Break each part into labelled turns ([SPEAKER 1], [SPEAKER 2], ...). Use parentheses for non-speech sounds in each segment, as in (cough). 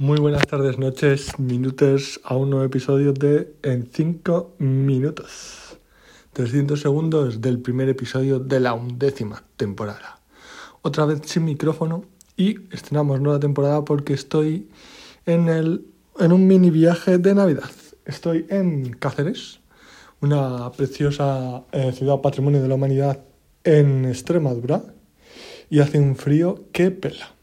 [SPEAKER 1] Muy buenas tardes, noches, minutos a un nuevo episodio de En 5 minutos. 300 segundos del primer episodio de la undécima temporada. Otra vez sin micrófono y estrenamos nueva temporada porque estoy en, el, en un mini viaje de Navidad. Estoy en Cáceres, una preciosa eh, ciudad patrimonio de la humanidad en Extremadura y hace un frío que pela.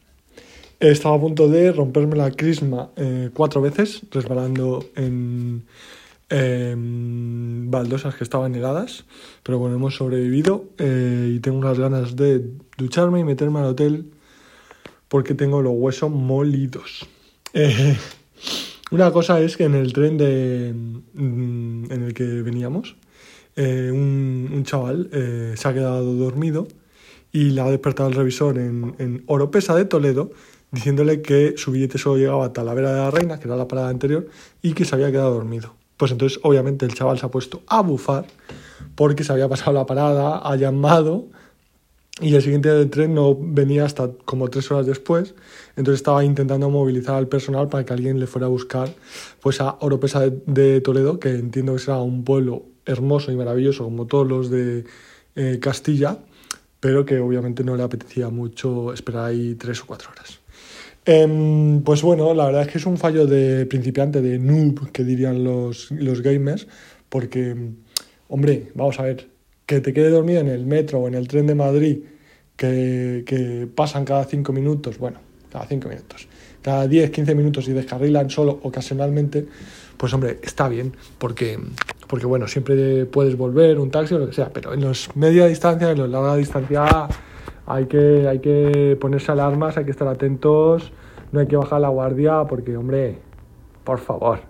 [SPEAKER 1] Estaba a punto de romperme la crisma eh, cuatro veces, resbalando en baldosas que estaban heladas, pero bueno, hemos sobrevivido eh, y tengo unas ganas de ducharme y meterme al hotel porque tengo los huesos molidos. Eh, (laughs) una cosa es que en el tren de, mm, en el que veníamos, un, un, chaval se ha quedado dormido y le ha despertado el revisor en, en Oropesa de Toledo diciéndole que su billete solo llegaba a Talavera de la Reina, que era la parada anterior, y que se había quedado dormido. Pues entonces, obviamente, el chaval se ha puesto a bufar porque se había pasado la parada, ha llamado y el siguiente tren no venía hasta como tres horas después. Entonces estaba intentando movilizar al personal para que alguien le fuera a buscar pues a Oropesa de, Toledo, que entiendo que será un pueblo hermoso y maravilloso como todos los de eh, Castilla, pero que obviamente no le apetecía mucho esperar ahí tres o cuatro horas. Em, pues bueno, la verdad es que es un fallo de principiante, de noob, que dirían los, los gamers, porque, hombre, vamos a ver, que te quede dormido en el metro o en el tren de Madrid, que, que pasan cada cinco minutos, bueno, cada cinco minutos, cada 10, 15 minutos y descarrilan solo ocasionalmente, pues hombre, está bien, porque, porque bueno, siempre puedes volver, un taxi o lo que sea, pero en los media distancia, en los larga distancia hay que, hay que ponerse alarmas, hay que estar atentos, no hay que bajar la guardia porque, hombre, por favor.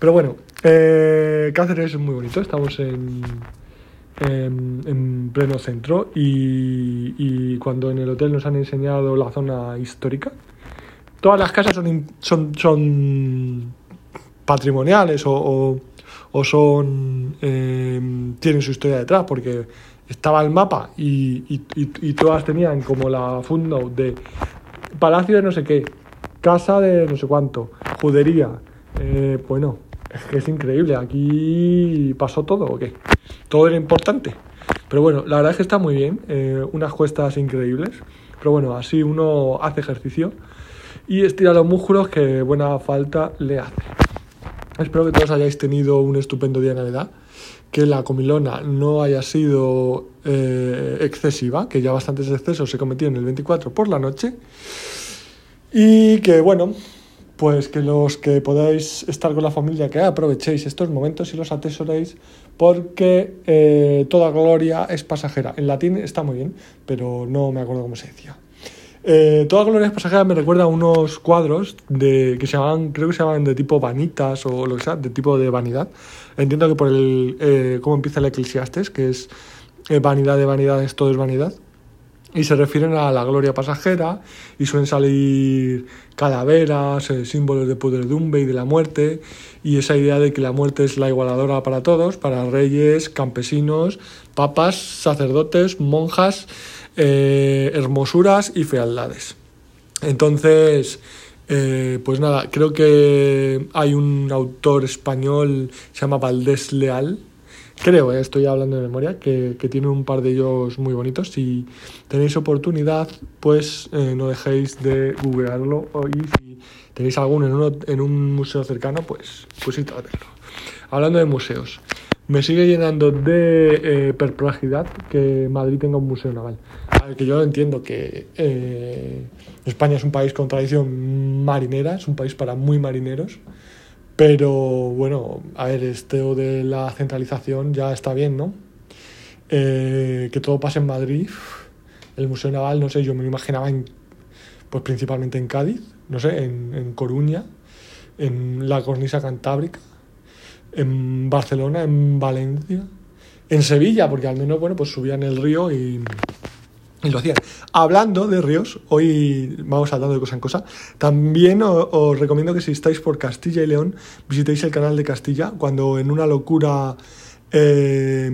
[SPEAKER 1] Pero bueno, eh, Cáceres es muy bonito, estamos en, en, pleno centro y, y, cuando en el hotel nos han enseñado la zona histórica, todas las casas son, son, son patrimoniales o, o, son eh, tienen su historia detrás porque estaba el mapa y, y, todas tenían como la footnote de palacio de no sé qué, casa de no sé cuánto, judería. Eh, bueno, es que es increíble. Aquí pasó todo o qué. Todo era importante. Pero bueno, la verdad es que está muy bien. Eh, unas cuestas increíbles. Pero bueno, así uno hace ejercicio y estira los músculos que buena falta le hace. Espero que todos hayáis tenido un estupendo día de Navidad que la comilona no haya sido eh, excesiva, que ya bastantes excesos se cometieron el 24 por la noche. Y que bueno, pues que los que podáis estar con la familia, que aprovechéis estos momentos y los atesoréis, porque eh, toda gloria es pasajera. En latín está muy bien, pero no me acuerdo cómo se decía. Eh, Toda Gloria pasajera me recuerda a unos cuadros de, que se llaman, creo que se llaman de tipo vanitas o lo que sea, de tipo de vanidad. Entiendo que por el eh, cómo empieza el Eclesiastes, que es eh, vanidad de vanidades, todo es vanidad. Y se refieren a la gloria pasajera y suelen salir calaveras, eh, símbolos de podredumbre y de la muerte. Y esa idea de que la muerte es la igualadora para todos, para reyes, campesinos, papas, sacerdotes, monjas eh, hermosuras y fealdades. Entonces, eh, pues nada, creo que hay un autor español, se llama Valdés Leal, creo, eh, estoy hablando de memoria, que, tiene un par de ellos muy bonitos. Si tenéis oportunidad, pues no dejéis de googlearlo y si tenéis alguno en, uno, en un museo cercano, pues, pues a verlo. Hablando de museos, me sigue llenando de eh, perplejidad que Madrid tenga un museo naval. A ver, que yo entiendo que eh, España es un país con tradición marinera, es un país para muy marineros, pero bueno, a ver, esto de la centralización ya está bien, ¿no? Eh, que todo pase en Madrid, el Museo Naval, no sé, yo me imaginaba en, pues principalmente en Cádiz, no sé, en, en Coruña, en la cornisa cantábrica en Barcelona, en Valencia, en Sevilla, porque al menos, bueno, pues subían el río y, y lo hacían. Hablando de ríos, hoy vamos hablando de cosa en cosa, también os, recomiendo que si estáis por Castilla y León, visitéis el canal de Castilla, cuando en una locura eh,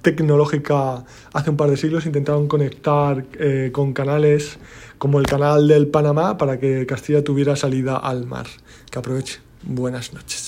[SPEAKER 1] tecnológica hace un par de siglos intentaron conectar eh, con canales como el canal del Panamá para que Castilla tuviera salida al mar. Que aproveche. Buenas noches.